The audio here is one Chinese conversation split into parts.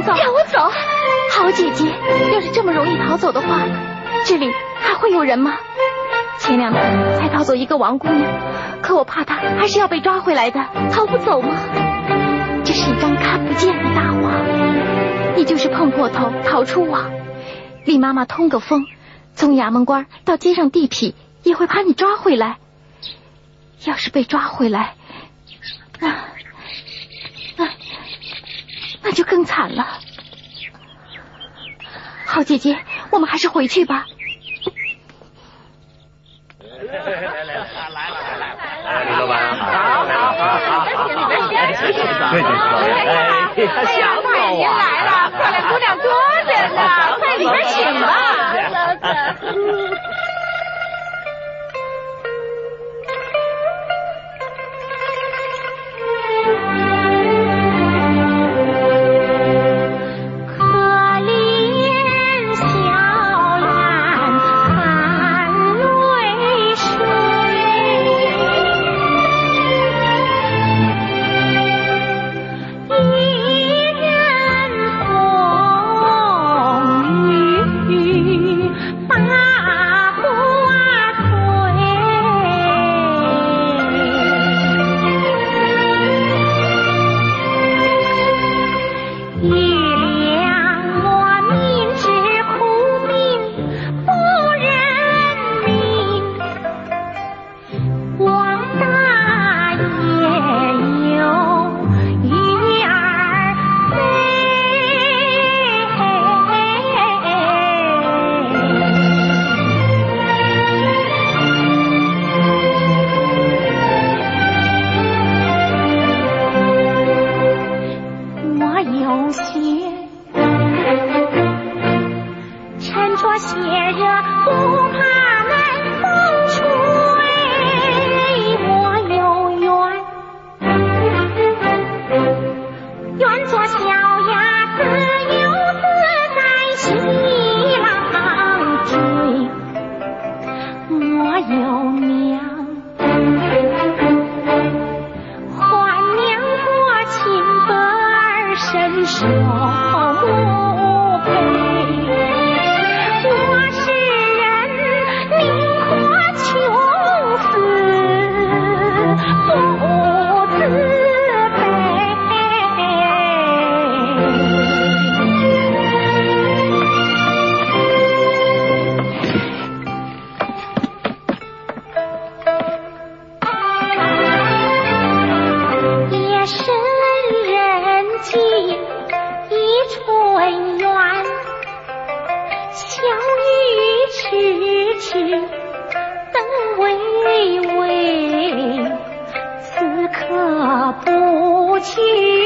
让我走。好姐姐，要是这么容易逃走的话，这里还会有人吗？前两天才逃走一个王姑娘，可我怕她还是要被抓回来的，逃不走吗？这是一张看不见的大网，你就是碰破头逃出网，李妈妈通个风，从衙门官到街上地痞也会把你抓回来。要是被抓回来，那那那就更惨了。好姐姐，我们还是回去吧。来来来来来，李老板，好，好，好，里边先请。对对，哎，小太爷来了，漂亮姑娘多着呢，快里边请吧。有些沉着血热小墓碑恩怨小雨痴痴等微微此刻不去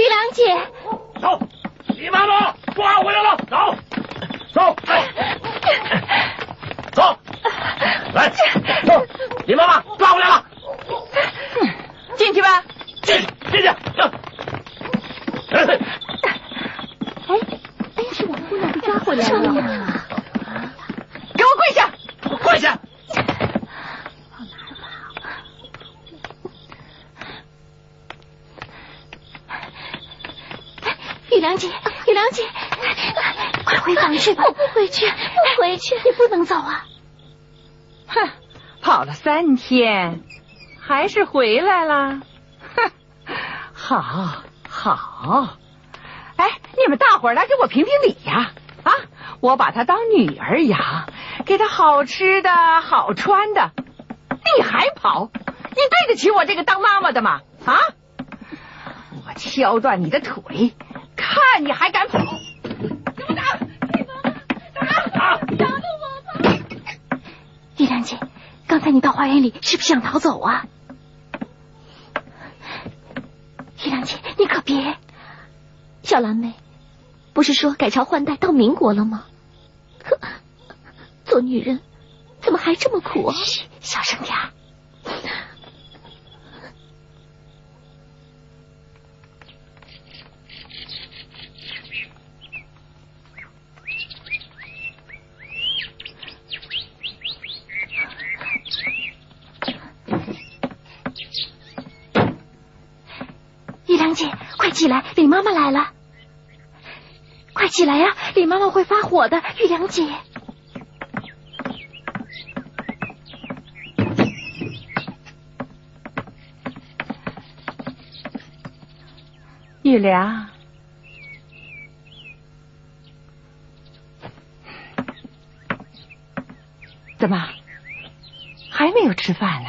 玉良姐。走你妈妈抓回来了走走走走来走你妈妈抓回来了。进去吧。还是回来了，哼，好，好，哎，你们大伙儿来给我评评理呀！啊，我把她当女儿养，给她好吃的好穿的，你还跑？你对得起我这个当妈妈的吗？啊！我敲断你的腿，看你还敢跑！给我打！打！打！打了我吧！玉良姐，刚才你到花园里是不是想逃走啊？玉良姐，你可别！小蓝莓，不是说改朝换代到民国了吗？做女人怎么还这么苦啊？嘘，小声点。玉良姐，快起来，李妈妈来了！快起来呀，李妈妈会发火的，玉良姐。玉良，怎么还没有吃饭呢？